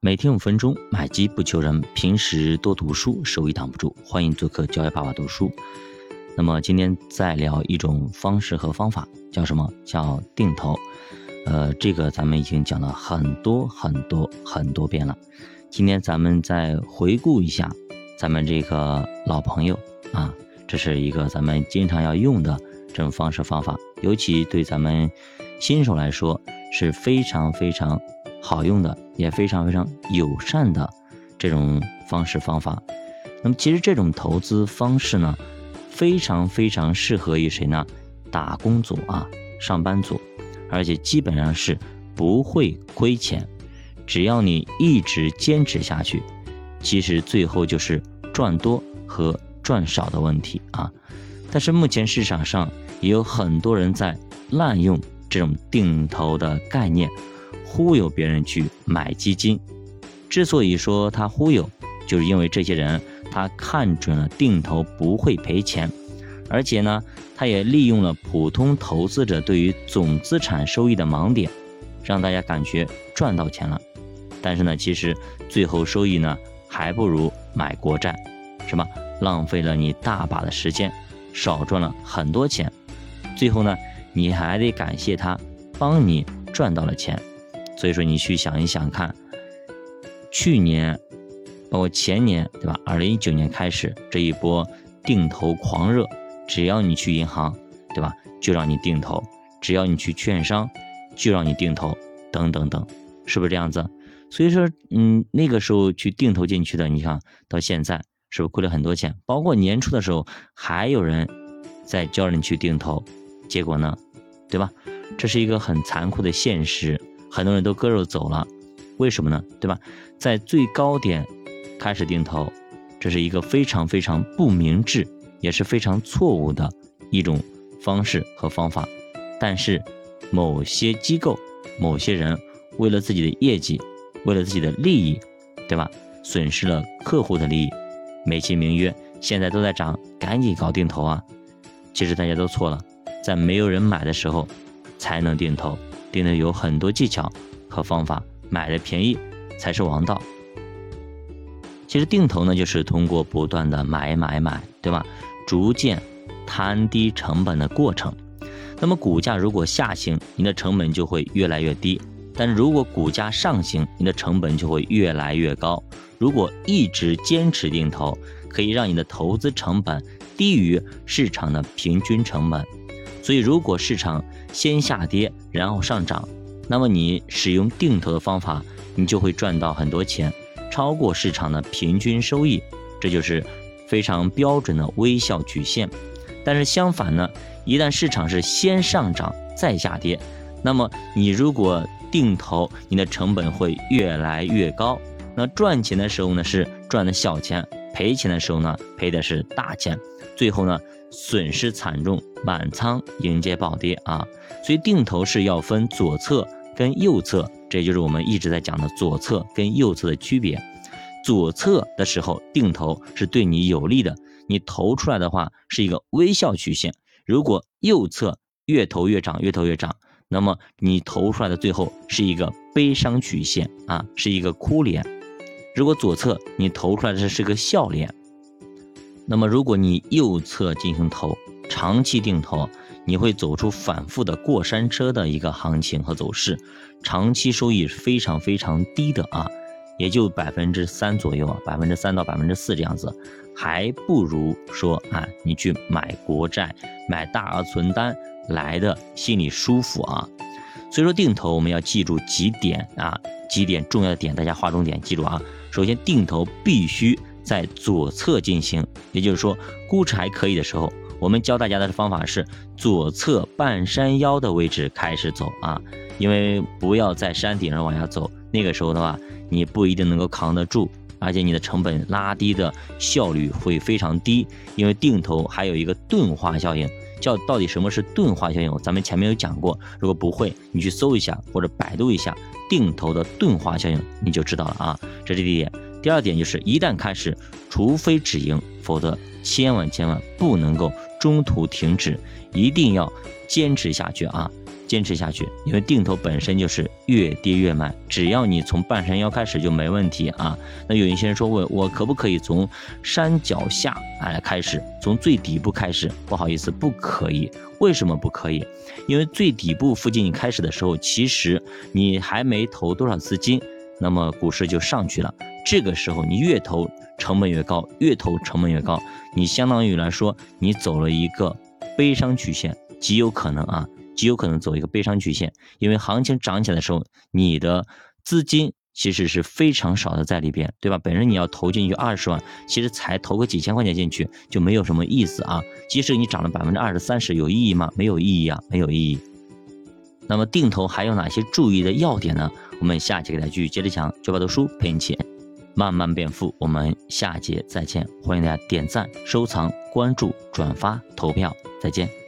每天五分钟，买基不求人。平时多读书，收益挡不住。欢迎做客教育爸爸读书。那么今天再聊一种方式和方法，叫什么？叫定投。呃，这个咱们已经讲了很多很多很多遍了。今天咱们再回顾一下咱们这个老朋友啊，这是一个咱们经常要用的这种方式方法，尤其对咱们新手来说是非常非常。好用的也非常非常友善的这种方式方法，那么其实这种投资方式呢，非常非常适合于谁呢？打工族啊，上班族，而且基本上是不会亏钱，只要你一直坚持下去，其实最后就是赚多和赚少的问题啊。但是目前市场上也有很多人在滥用这种定投的概念。忽悠别人去买基金，之所以说他忽悠，就是因为这些人他看准了定投不会赔钱，而且呢，他也利用了普通投资者对于总资产收益的盲点，让大家感觉赚到钱了。但是呢，其实最后收益呢，还不如买国债，是吧？浪费了你大把的时间，少赚了很多钱。最后呢，你还得感谢他帮你赚到了钱。所以说，你去想一想看，去年，包括前年，对吧？二零一九年开始这一波定投狂热，只要你去银行，对吧？就让你定投；只要你去券商，就让你定投，等等等，是不是这样子？所以说，嗯，那个时候去定投进去的，你看到现在是不是亏了很多钱？包括年初的时候，还有人在教你去定投，结果呢，对吧？这是一个很残酷的现实。很多人都割肉走了，为什么呢？对吧？在最高点开始定投，这是一个非常非常不明智，也是非常错误的一种方式和方法。但是某些机构、某些人为了自己的业绩，为了自己的利益，对吧？损失了客户的利益，美其名曰现在都在涨，赶紧搞定投啊！其实大家都错了，在没有人买的时候才能定投。定的有很多技巧和方法，买的便宜才是王道。其实定投呢，就是通过不断的买买买，对吧？逐渐摊低成本的过程。那么股价如果下行，你的成本就会越来越低；但是如果股价上行，你的成本就会越来越高。如果一直坚持定投，可以让你的投资成本低于市场的平均成本。所以，如果市场先下跌，然后上涨，那么你使用定投的方法，你就会赚到很多钱，超过市场的平均收益，这就是非常标准的微笑曲线。但是相反呢，一旦市场是先上涨再下跌，那么你如果定投，你的成本会越来越高。那赚钱的时候呢，是赚的小钱；赔钱的时候呢，赔的是大钱。最后呢？损失惨重，满仓迎接暴跌啊！所以定投是要分左侧跟右侧，这就是我们一直在讲的左侧跟右侧的区别。左侧的时候定投是对你有利的，你投出来的话是一个微笑曲线。如果右侧越投越涨，越投越涨，那么你投出来的最后是一个悲伤曲线啊，是一个哭脸。如果左侧你投出来的是个笑脸。那么，如果你右侧进行投，长期定投，你会走出反复的过山车的一个行情和走势，长期收益是非常非常低的啊，也就百分之三左右啊，百分之三到百分之四这样子，还不如说啊，你去买国债、买大额存单来的心里舒服啊。所以说，定投我们要记住几点啊，几点重要的点，大家划重点记住啊。首先，定投必须。在左侧进行，也就是说，估值还可以的时候，我们教大家的方法是左侧半山腰的位置开始走啊，因为不要在山顶上往下走，那个时候的话，你不一定能够扛得住，而且你的成本拉低的效率会非常低，因为定投还有一个钝化效应，叫到底什么是钝化效应？咱们前面有讲过，如果不会，你去搜一下或者百度一下定投的钝化效应，你就知道了啊，这是第一点。第二点就是，一旦开始，除非止盈，否则千万千万不能够中途停止，一定要坚持下去啊！坚持下去，因为定投本身就是越跌越买，只要你从半山腰开始就没问题啊。那有一些人说问我可不可以从山脚下哎开始，从最底部开始？不好意思，不可以。为什么不可以？因为最底部附近你开始的时候，其实你还没投多少资金，那么股市就上去了。这个时候你越投成本越高，越投成本越高，你相当于来说你走了一个悲伤曲线，极有可能啊。极有可能走一个悲伤曲线，因为行情涨起来的时候，你的资金其实是非常少的在里边，对吧？本身你要投进去二十万，其实才投个几千块钱进去就没有什么意思啊。即使你涨了百分之二十三十，有意义吗？没有意义啊，没有意义。那么定投还有哪些注意的要点呢？我们下节给大家继续接着讲，九百多书陪你起慢慢变富。我们下节再见，欢迎大家点赞、收藏、关注、转发、投票，再见。